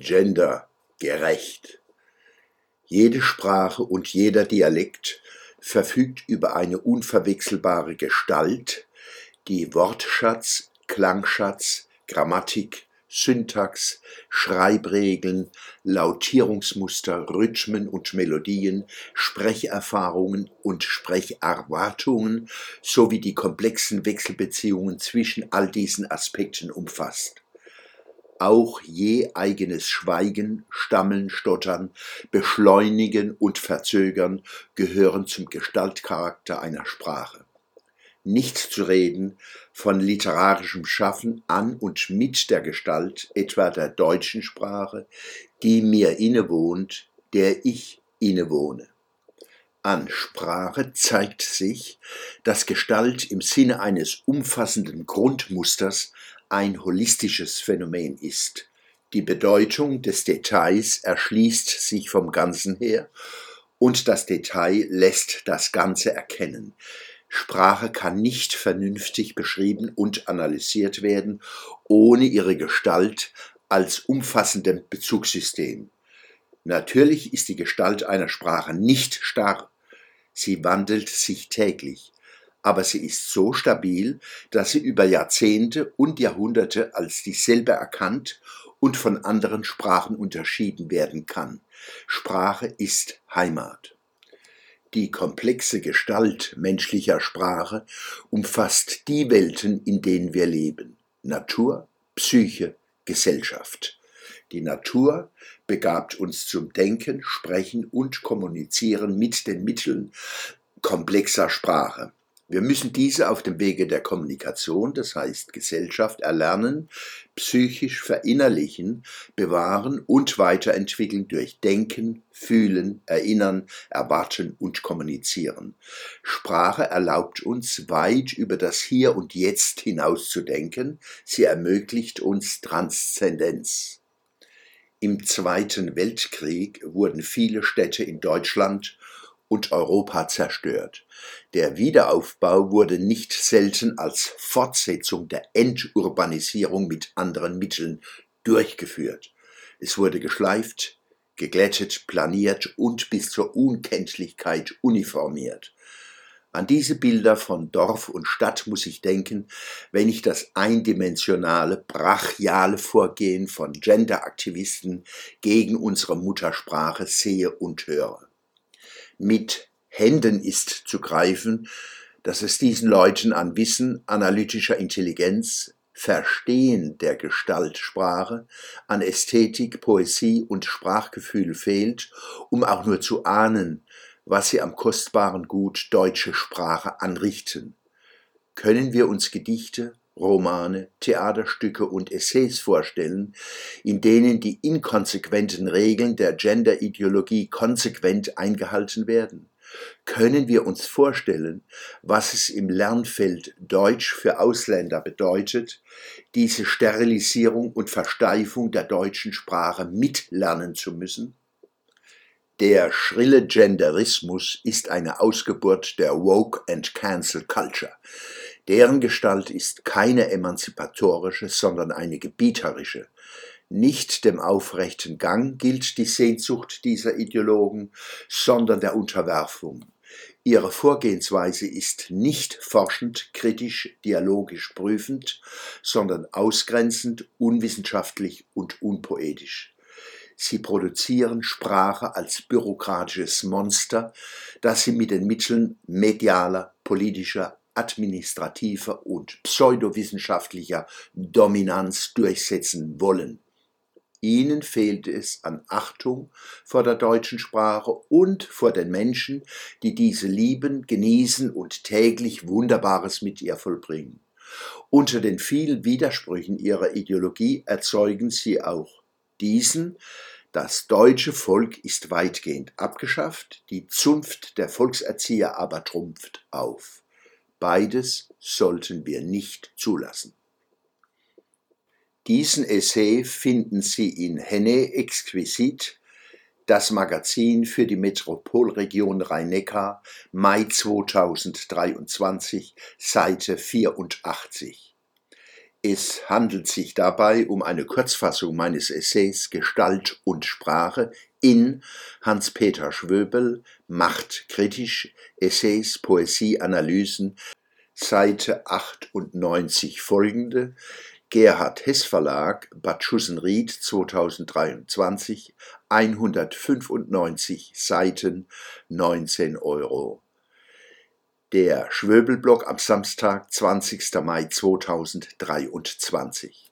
gendergerecht. Jede Sprache und jeder Dialekt verfügt über eine unverwechselbare Gestalt, die Wortschatz, Klangschatz, Grammatik, Syntax, Schreibregeln, Lautierungsmuster, Rhythmen und Melodien, Sprecherfahrungen und Sprecherwartungen sowie die komplexen Wechselbeziehungen zwischen all diesen Aspekten umfasst. Auch je eigenes Schweigen, Stammeln, Stottern, Beschleunigen und Verzögern gehören zum Gestaltcharakter einer Sprache nicht zu reden von literarischem Schaffen an und mit der Gestalt etwa der deutschen Sprache, die mir innewohnt, der ich innewohne. An Sprache zeigt sich, dass Gestalt im Sinne eines umfassenden Grundmusters ein holistisches Phänomen ist. Die Bedeutung des Details erschließt sich vom Ganzen her und das Detail lässt das Ganze erkennen. Sprache kann nicht vernünftig beschrieben und analysiert werden, ohne ihre Gestalt als umfassendem Bezugssystem. Natürlich ist die Gestalt einer Sprache nicht starr, sie wandelt sich täglich, aber sie ist so stabil, dass sie über Jahrzehnte und Jahrhunderte als dieselbe erkannt und von anderen Sprachen unterschieden werden kann. Sprache ist Heimat. Die komplexe Gestalt menschlicher Sprache umfasst die Welten, in denen wir leben. Natur, Psyche, Gesellschaft. Die Natur begabt uns zum Denken, Sprechen und Kommunizieren mit den Mitteln komplexer Sprache. Wir müssen diese auf dem Wege der Kommunikation, das heißt Gesellschaft, erlernen, psychisch verinnerlichen, bewahren und weiterentwickeln durch Denken, Fühlen, Erinnern, Erwarten und Kommunizieren. Sprache erlaubt uns, weit über das Hier und Jetzt hinaus zu denken, sie ermöglicht uns Transzendenz. Im Zweiten Weltkrieg wurden viele Städte in Deutschland und Europa zerstört. Der Wiederaufbau wurde nicht selten als Fortsetzung der Enturbanisierung mit anderen Mitteln durchgeführt. Es wurde geschleift, geglättet, planiert und bis zur Unkenntlichkeit uniformiert. An diese Bilder von Dorf und Stadt muss ich denken, wenn ich das eindimensionale, brachiale Vorgehen von Genderaktivisten gegen unsere Muttersprache sehe und höre. Mit Händen ist zu greifen, dass es diesen Leuten an Wissen, analytischer Intelligenz, Verstehen der Gestaltsprache, an Ästhetik, Poesie und Sprachgefühl fehlt, um auch nur zu ahnen, was sie am kostbaren Gut deutsche Sprache anrichten. Können wir uns Gedichte, Romane, Theaterstücke und Essays vorstellen, in denen die inkonsequenten Regeln der Genderideologie konsequent eingehalten werden? Können wir uns vorstellen, was es im Lernfeld Deutsch für Ausländer bedeutet, diese Sterilisierung und Versteifung der deutschen Sprache mitlernen zu müssen? Der schrille Genderismus ist eine Ausgeburt der Woke and Cancel Culture. Deren Gestalt ist keine emanzipatorische, sondern eine gebieterische. Nicht dem aufrechten Gang gilt die Sehnsucht dieser Ideologen, sondern der Unterwerfung. Ihre Vorgehensweise ist nicht forschend, kritisch, dialogisch prüfend, sondern ausgrenzend, unwissenschaftlich und unpoetisch. Sie produzieren Sprache als bürokratisches Monster, das sie mit den Mitteln medialer, politischer, administrativer und pseudowissenschaftlicher Dominanz durchsetzen wollen. Ihnen fehlt es an Achtung vor der deutschen Sprache und vor den Menschen, die diese lieben, genießen und täglich Wunderbares mit ihr vollbringen. Unter den vielen Widersprüchen ihrer Ideologie erzeugen sie auch diesen, das deutsche Volk ist weitgehend abgeschafft, die Zunft der Volkserzieher aber trumpft auf. Beides sollten wir nicht zulassen. Diesen Essay finden Sie in Henne Exquisit, das Magazin für die Metropolregion Rhein-Neckar, Mai 2023, Seite 84. Es handelt sich dabei um eine Kurzfassung meines Essays Gestalt und Sprache in Hans-Peter Schwöbel Macht kritisch Essays, Poesie, Analysen, Seite 98 folgende, Gerhard Hess Verlag, Bad Schussenried 2023, 195 Seiten, 19 Euro. Der Schwöbelblock am Samstag, 20. Mai 2023.